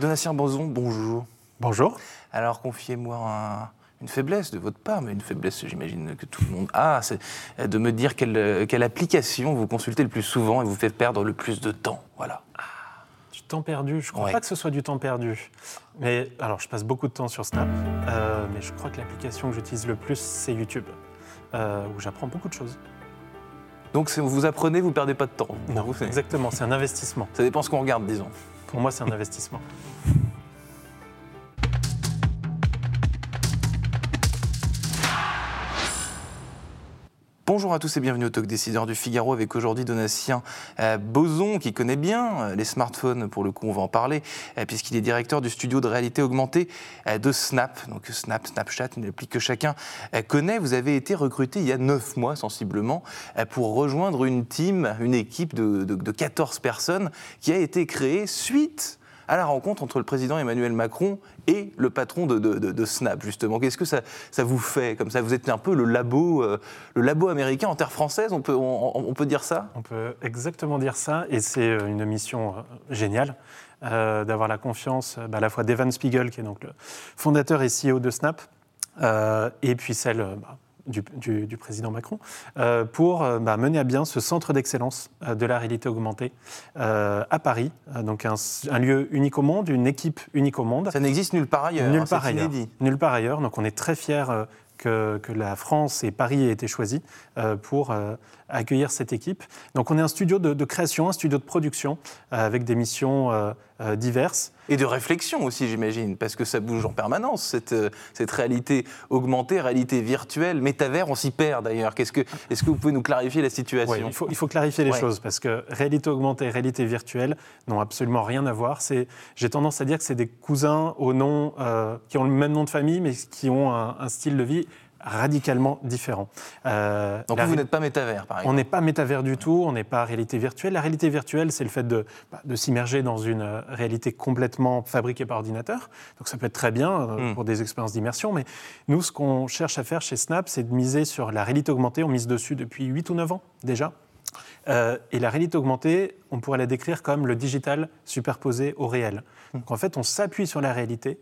Donatien Bonzon, bonjour. Bonjour. Alors confiez-moi une faiblesse de votre part, mais une faiblesse j'imagine que tout le monde a, c'est de me dire quelle, quelle, application vous consultez le plus souvent et vous fait perdre le plus de temps. Voilà. Ah, du temps perdu, je ne crois pas que ce soit du temps perdu. Mais alors je passe beaucoup de temps sur Snap, euh, mais je crois que l'application que j'utilise le plus c'est YouTube, euh, où j'apprends beaucoup de choses. Donc vous apprenez, vous perdez pas de temps. Non, exactement, c'est un investissement. Ça dépend ce qu'on regarde, disons. Pour moi, c'est un investissement. Bonjour à tous et bienvenue au Talk Décideur du Figaro avec aujourd'hui Donatien euh, Boson qui connaît bien euh, les smartphones, pour le coup on va en parler, euh, puisqu'il est directeur du studio de réalité augmentée de Snap. Donc Snap, Snapchat, une appli que chacun connaît. Vous avez été recruté il y a 9 mois sensiblement pour rejoindre une team, une équipe de, de 14 personnes qui a été créée suite à la rencontre entre le président Emmanuel Macron et le patron de, Snap, justement. Qu'est-ce que ça, vous fait comme ça? Vous êtes un peu le labo, euh, le labo américain en terre française, on peut, on, peut dire ça? On peut exactement dire ça, et c'est euh, une mission euh, géniale. d'avoir la confiance bah, à la fois d'Evan Spiegel, qui est donc le fondateur et CEO de Snap, et puis celle bah, du, président Macron, euh, pour euh, bah, mener à bien ce centre d'excellence euh, de la réalité augmentée à Paris, donc un, lieu unique au monde, une équipe unique au monde. Ça n'existe nulle part ailleurs. Nulle part ailleurs. Nulle part ailleurs. Donc on est très fiers que, la France et Paris aient été choisis pour accueillir cette équipe. Donc on est un studio de, création, un studio de production avec des missions diverses. Et de réflexion aussi, j'imagine, parce que ça bouge en permanence, cette, euh, cette réalité augmentée, réalité virtuelle, métavers, on s'y perd d'ailleurs. Est-ce que, est que vous pouvez nous clarifier la situation il, faut, il faut clarifier les choses, parce que réalité augmentée et réalité virtuelle n'ont absolument rien à voir. J'ai tendance à dire que c'est des cousins au nom, euh, qui ont le même nom de famille, mais qui ont un style de vie radicalement différent. Euh, Donc vous, n'êtes pas métavers, par exemple On n'est pas métavers du tout, on n'est pas réalité virtuelle. La réalité virtuelle, c'est le fait de, bah, de s'immerger dans une euh, réalité complètement fabriquée par ordinateur. Donc ça peut être très bien euh, hmm. pour des expériences d'immersion, mais nous, ce qu'on cherche à faire chez Snap, c'est de miser sur la réalité augmentée. On mise dessus depuis 8 ou 9 ans déjà. et la réalité augmentée, on pourrait la décrire comme le digital superposé au réel. Hmm. Donc en fait, on s'appuie sur la réalité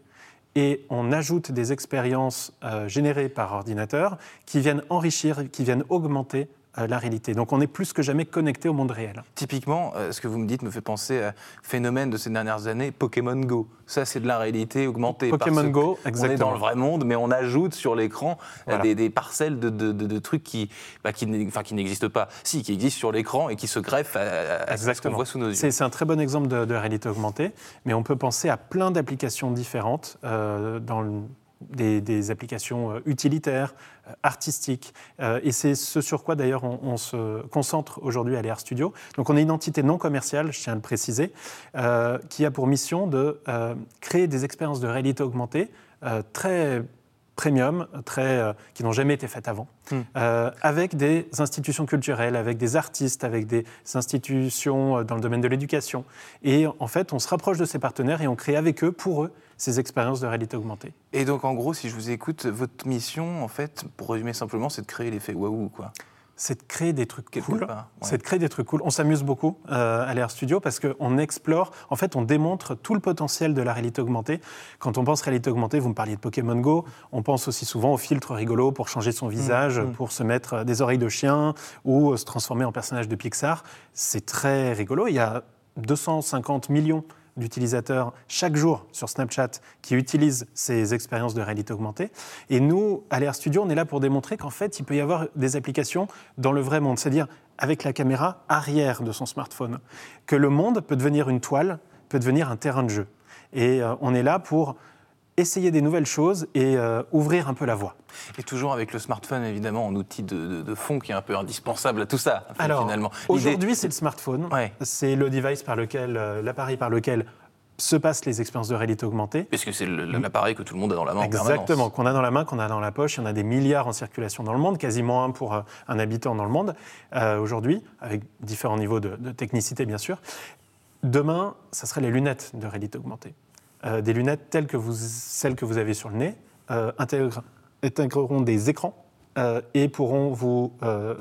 et on ajoute des expériences euh, générées par ordinateur qui viennent enrichir, qui viennent augmenter la réalité. Donc on est plus que jamais connecté au monde réel. Typiquement, euh, ce que vous me dites me fait penser à un phénomène de ces dernières années, Pokémon Go. Ça, c'est de la réalité augmentée. Pokémon Go, exactement. On est dans le vrai monde, mais on ajoute sur l'écran euh, des, parcelles de, trucs qui, bah, qui n'existent pas. Si, qui existent sur l'écran et qui se greffent à, ce qu'on voit sous nos yeux. C'est un très bon exemple de, réalité augmentée, mais on peut penser à plein d'applications différentes dans le des, applications euh, utilitaires, euh, artistiques. Euh, et c'est ce sur quoi d'ailleurs on, se concentre aujourd'hui à l'AR Studio. Donc on est une entité non commerciale, je tiens à le préciser, qui a pour mission de créer des expériences de réalité augmentée très premium, très, qui n'ont jamais été faites avant, hmm. avec des institutions culturelles, avec des artistes, avec des institutions dans le domaine de l'éducation. Et en fait, on se rapproche de ces partenaires et on crée avec eux, pour eux, ces expériences de réalité augmentée. Et donc, en gros, si je vous écoute, votre mission, en fait, pour résumer simplement, c'est de créer l'effet waouh, quoi c'est de créer des trucs cool. C'est de créer des trucs cool. On s'amuse beaucoup euh, à l'Air Studio parce qu'on explore, en fait, on démontre tout le potentiel de la réalité augmentée. Quand on pense réalité augmentée, vous me parliez de Pokémon Go, on pense aussi souvent au filtre rigolo pour changer son visage, mmh, mmh. pour se mettre des oreilles de chien ou se transformer en personnage de Pixar. C'est très rigolo. Il y a 250 millions d'utilisateurs chaque jour sur Snapchat qui utilisent ces expériences de réalité augmentée. Et nous, à l'Air Studio, on est là pour démontrer qu'en fait, il peut y avoir des applications dans le vrai monde, c'est-à-dire avec la caméra arrière de son smartphone, que le monde peut devenir une toile, peut devenir un terrain de jeu. Et euh, on est là pour essayer des nouvelles choses et euh, ouvrir un peu la voie. Et toujours avec le smartphone, évidemment, en outil de, fond qui est un peu indispensable à tout ça, Alors, finalement. Aujourd'hui, c'est le smartphone. C'est le device par lequel, euh, l'appareil par lequel se passent les expériences de réalité augmentée. Puisque c'est l'appareil que tout le monde a dans la main. Exactement, qu'on a dans la main, qu'on a dans la poche. Il y en a des milliards en circulation dans le monde, quasiment un pour euh, un habitant dans le monde aujourd'hui, avec différents niveaux de, de technicité, bien sûr. Demain, ça serait les lunettes de réalité augmentée. Euh, des lunettes telles que vous, celles que vous avez sur le nez euh, intégreront des écrans euh, et pourront vous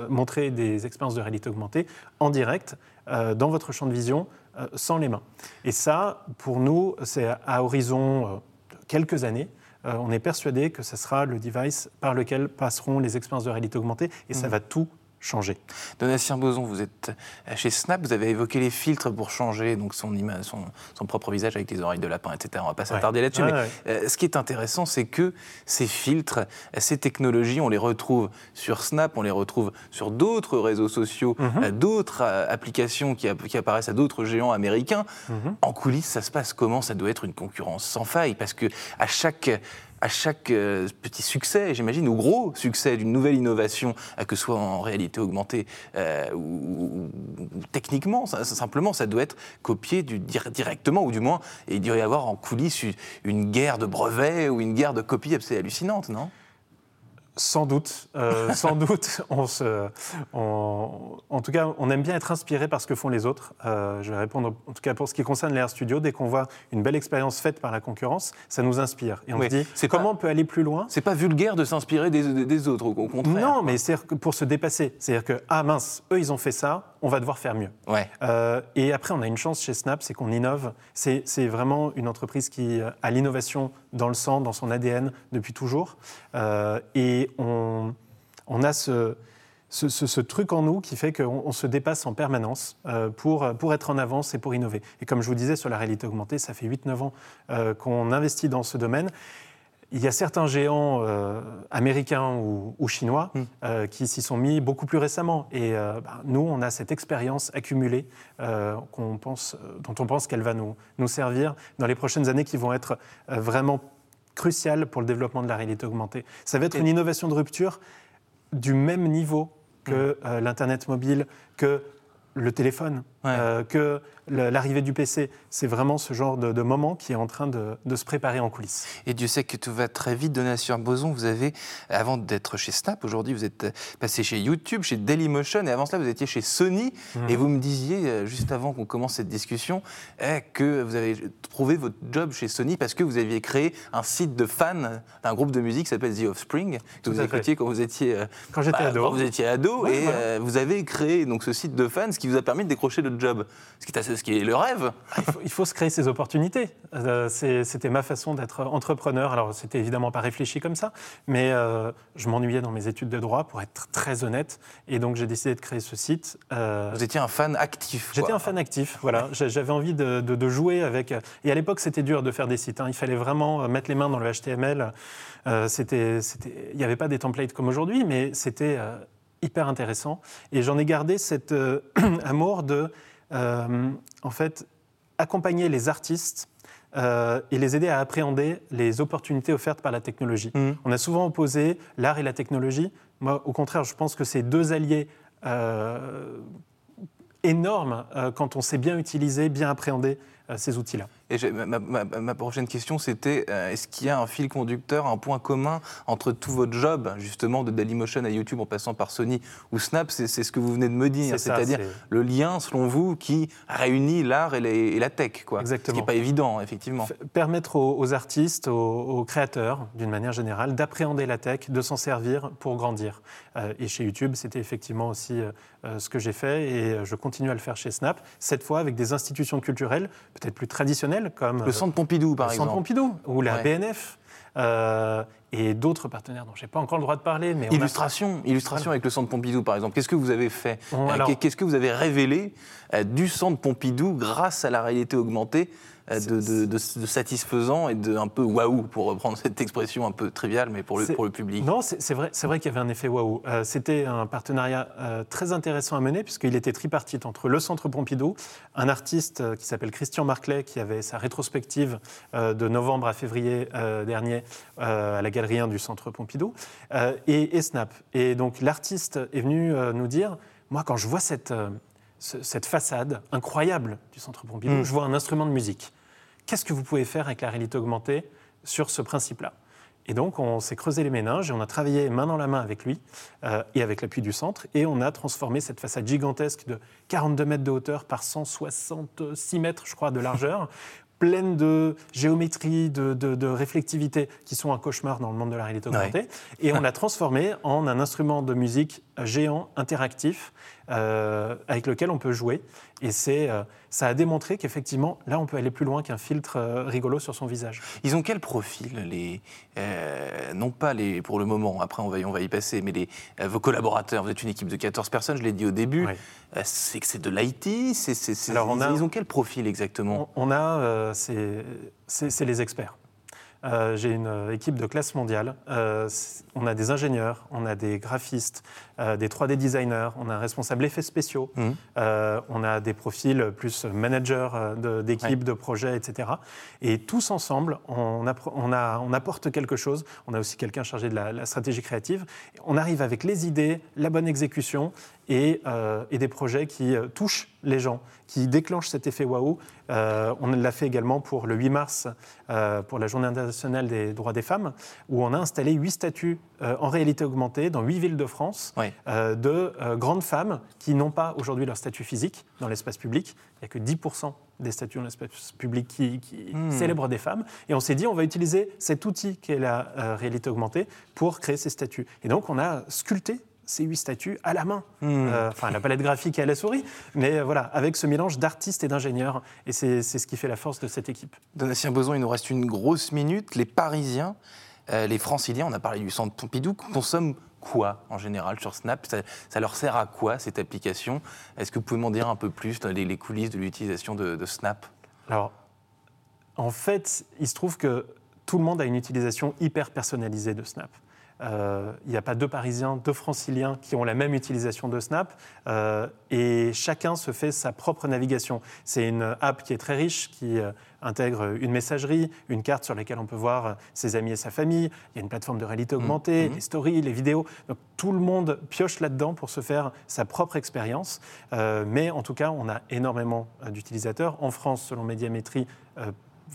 montrer des expériences de réalité augmentée en direct dans votre champ de vision sans les mains. Et ça, pour nous, c'est à horizon quelques années. on est persuadé que ce sera le device par lequel passeront les expériences de réalité augmentée et ça mmh. va tout changer. Donatien Boson, vous êtes chez Snap, vous avez évoqué les filtres pour changer donc son, son, son propre visage avec les oreilles de lapin, etc. On ne va pas s'attarder là-dessus, mais euh, ce qui est intéressant, c'est que ces filtres, ces technologies, on les retrouve sur Snap, on les retrouve sur d'autres réseaux sociaux, mhm. euh, d'autres euh, applications qui, qui, apparaissent à d'autres géants américains. Mhm. En coulisses, ça se passe comment? Ça doit être une concurrence sans faille, parce que à chaque à chaque euh, petit succès, j'imagine, ou gros succès d'une nouvelle innovation, que ce soit en réalité augmentée euh, ou, techniquement, simplement, ça doit être copié directement, ou du moins, il doit y avoir en coulisses une guerre de brevets ou une guerre de copies assez hallucinante, non? Sans doute, euh, sans doute. On se, en tout cas, on aime bien être inspiré par ce que font les autres. Euh, je vais répondre, en tout cas pour ce qui concerne l'Air Studio, dès qu'on voit une belle expérience faite par la concurrence, ça nous inspire. Et on se dit, comment on peut aller plus loin? C'est pas vulgaire de s'inspirer des, autres, au contraire. Non, mais c'est pour se dépasser. C'est-à-dire que, ah mince, eux, ils ont fait ça, on va devoir faire mieux. Ouais. Euh, et après, on a une chance chez Snap, c'est qu'on innove. C'est vraiment une entreprise qui a l'innovation dans le sang, dans son ADN depuis toujours. Euh, et on, on a ce, ce, truc en nous qui fait qu'on se dépasse en permanence euh, pour, pour être en avance et pour innover. Et comme je vous disais sur la réalité augmentée, ça fait 8-9 ans qu'on investit dans ce domaine. Il y a certains géants euh, américains ou, chinois hmm. euh, qui s'y sont mis beaucoup plus récemment. Et euh, bah, nous, on a cette expérience accumulée pense, dont on pense qu'elle va nous, nous servir dans les prochaines années qui vont être vraiment cruciales pour le développement de la réalité augmentée. Ça va être une innovation de rupture du même niveau que hmm. l'Internet mobile, que le téléphone, que l'arrivée du PC, c'est vraiment ce genre de, moment qui est en train de, se préparer en coulisses. Et Dieu sait que tout va très vite. Donatien Boson, vous avez, avant d'être chez Snap, aujourd'hui vous êtes passé chez YouTube, chez Dailymotion, et avant cela vous étiez chez Sony, mhm. et vous me disiez, euh, juste avant qu'on commence cette discussion, eh, que vous avez trouvé votre job chez Sony parce que vous aviez créé un site de fans d'un groupe de musique qui s'appelle The Offspring, que vous écoutiez quand vous étiez, euh, quand bah, ado. Quand vous étiez ado, et euh, vous avez créé donc, ce site de fans, ce qui vous a permis de décrocher le job. Ce qui est assez ce qui est le rêve. Ah, il faut, se créer ses opportunités. Euh, c'était ma façon d'être entrepreneur. Alors, c'était évidemment pas réfléchi comme ça, mais euh, je m'ennuyais dans mes études de droit, pour être très honnête. Et donc, j'ai décidé de créer ce site. Euh, Vous étiez un fan actif. J'étais un fan actif, voilà. J'avais envie de, jouer avec. Et à l'époque, c'était dur de faire des sites. Hein. Il fallait vraiment mettre les mains dans le HTML. c'était, il n'y avait pas des templates comme aujourd'hui, mais c'était hyper intéressant. Et j'en ai gardé cet amour de euh, en fait, accompagner les artistes euh, et les aider à appréhender les opportunités offertes par la technologie. Mmh. On a souvent opposé l'art et la technologie. Moi, au contraire, je pense que c'est deux alliés euh, énormes quand on sait bien utiliser, bien appréhender ces outils-là. Et ma, prochaine question, c'était euh, est-ce qu'il y a un fil conducteur, un point commun entre tout votre job, justement, de Dailymotion à YouTube en passant par Sony ou Snap? C'est ce que vous venez de me dire, c'est-à-dire le lien, selon vous, qui réunit l'art et, la tech, quoi. Exactement. Ce qui n'est pas évident, effectivement. permettre aux, artistes, aux, créateurs, d'une manière générale, d'appréhender la tech, de s'en servir pour grandir. Euh, et chez YouTube, c'était effectivement aussi euh, ce que j'ai fait et je continue à le faire chez Snap, cette fois avec des institutions culturelles peut-être plus traditionnelles comme le Centre Pompidou, par exemple. Le Centre Pompidou ou la BNF. Euh, et d'autres partenaires dont je n'ai pas encore le droit de parler. Mais illustration, illustration avec le Centre Pompidou, par exemple. Qu'est-ce que vous avez fait euh, Qu'est-ce que vous avez révélé euh, du Centre Pompidou grâce à la réalité augmentée euh, de, satisfaisant et de un peu waouh, pour reprendre cette expression un peu triviale, mais pour le, pour le public. Non, c'est vrai, vrai qu'il y avait un effet waouh. Euh, c'était un partenariat euh, très intéressant à mener, puisqu'il était tripartite entre le Centre Pompidou, un artiste qui s'appelle Christian Marclay, qui avait sa rétrospective de novembre à février dernier à la Galerie 1 du Centre Pompidou, et, Snap. Et donc l'artiste est venu nous dire, moi quand je vois cette cette façade incroyable du Centre Pompidou, mm. je vois un instrument de musique qu'est-ce que vous pouvez faire avec la réalité augmentée sur ce principe-là? Et donc, on s'est creusé les méninges et on a travaillé main dans la main avec lui euh, et avec l'appui du centre. Et on a transformé cette façade gigantesque de 42 mètres de hauteur par 166 mètres, je crois, de largeur, pleine de géométrie, de, réflectivité, qui sont un cauchemar dans le monde de la réalité augmentée. Et on l'a transformé en un instrument de musique géant, interactif, avec lequel on peut jouer. Et c'est, ça a démontré qu'effectivement, là, on peut aller plus loin qu'un filtre rigolo sur son visage. Ils ont quel profil les, Non pas les, pour le moment, après on va, on va y passer, mais les, vos collaborateurs, vous êtes une équipe de 14 personnes, je l'ai dit au début, c'est que c'est de l'IT, c'est, Alors on a, ils ont quel profil exactement? On, a, c'est les experts. Euh, j'ai une euh, équipe de classe mondiale. Euh, on a des ingénieurs, on a des graphistes, des 3D designers, on a un responsable effets spéciaux, mmh. on a des profils plus managers d'équipes, de, projets, etc. Et tous ensemble, on, apporte quelque chose. On a aussi quelqu'un chargé de la, stratégie créative. On arrive avec les idées, la bonne exécution et, et des projets qui touchent les gens, qui déclenchent cet effet waouh. Euh, on l'a fait également pour le 8 mars, euh, pour la Journée internationale des droits des femmes, où on a installé huit statues euh, en réalité augmentée dans huit villes de France de grandes femmes qui n'ont pas aujourd'hui leur statut physique dans l'espace public. Il n'y a que 10% des statues dans l'espace public qui, hmm. célèbrent des femmes. Et on s'est dit, on va utiliser cet outil qu'est la réalité augmentée pour créer ces statues. Et donc, on a sculpté ces huit statues à la main. Hmm. Euh, enfin, la palette graphique et à la souris, mais voilà, avec ce mélange d'artistes et d'ingénieurs. Et c'est ce qui fait la force de cette équipe. Donatien Beson, il nous reste une grosse minute. Les Parisiens, euh, les Franciliens, on a parlé du centre Pompidou, consomment quoi en général sur Snap? Ça, leur sert à quoi cette application? Est-ce que vous pouvez m'en dire un peu plus les, les coulisses de l'utilisation de, de Snap? Alors, en fait, il se trouve que tout le monde a une utilisation hyper personnalisée de Snap. Euh, il n'y a pas deux Parisiens, deux Franciliens qui ont la même utilisation de Snap euh, et chacun se fait sa propre navigation. C'est une app qui est très riche, qui euh, intègre une messagerie, une carte sur laquelle on peut voir ses amis et sa famille. Il y a une plateforme de réalité mmh. augmentée, mmh. les stories, les vidéos. Donc tout le monde pioche là-dedans pour se faire sa propre expérience. mais en tout cas, on a énormément d'utilisateurs. En France, selon Médiamétrie,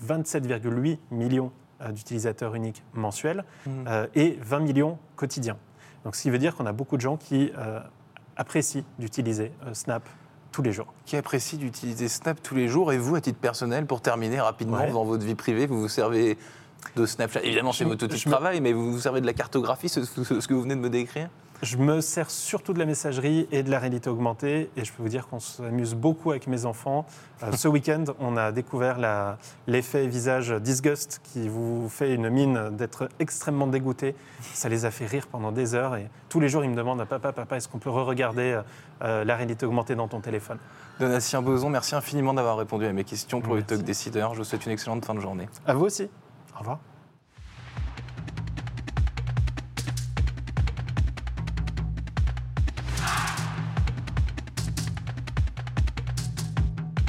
27,8 millions d'utilisateurs uniques mensuels mmh. euh, et 20 millions quotidiens. Donc, ce qui veut dire qu'on a beaucoup de gens qui euh, apprécient d'utiliser Snap tous les jours. Qui apprécient d'utiliser Snap tous les jours. Et vous, à titre personnel, pour terminer rapidement dans votre vie privée, vous vous servez de Snapchat Évidemment, c'est votre outil de travail, mais vous vous servez de la cartographie, ce que vous venez de me décrire? Je me sers surtout de la messagerie et de la réalité augmentée et je peux vous dire qu'on s'amuse beaucoup avec mes enfants. Euh, ce week-end, on a découvert l'effet visage disgust qui vous fait une mine d'être extrêmement dégoûté. Ça les a fait rire pendant des heures et tous les jours, ils me demandent Papa, papa, est-ce qu'on peut re-regarder euh, la réalité augmentée dans ton téléphone? Donatien Boson, merci infiniment d'avoir répondu à mes questions pour le Talk Décideur. Je vous souhaite une excellente fin de journée. À vous aussi. Au revoir.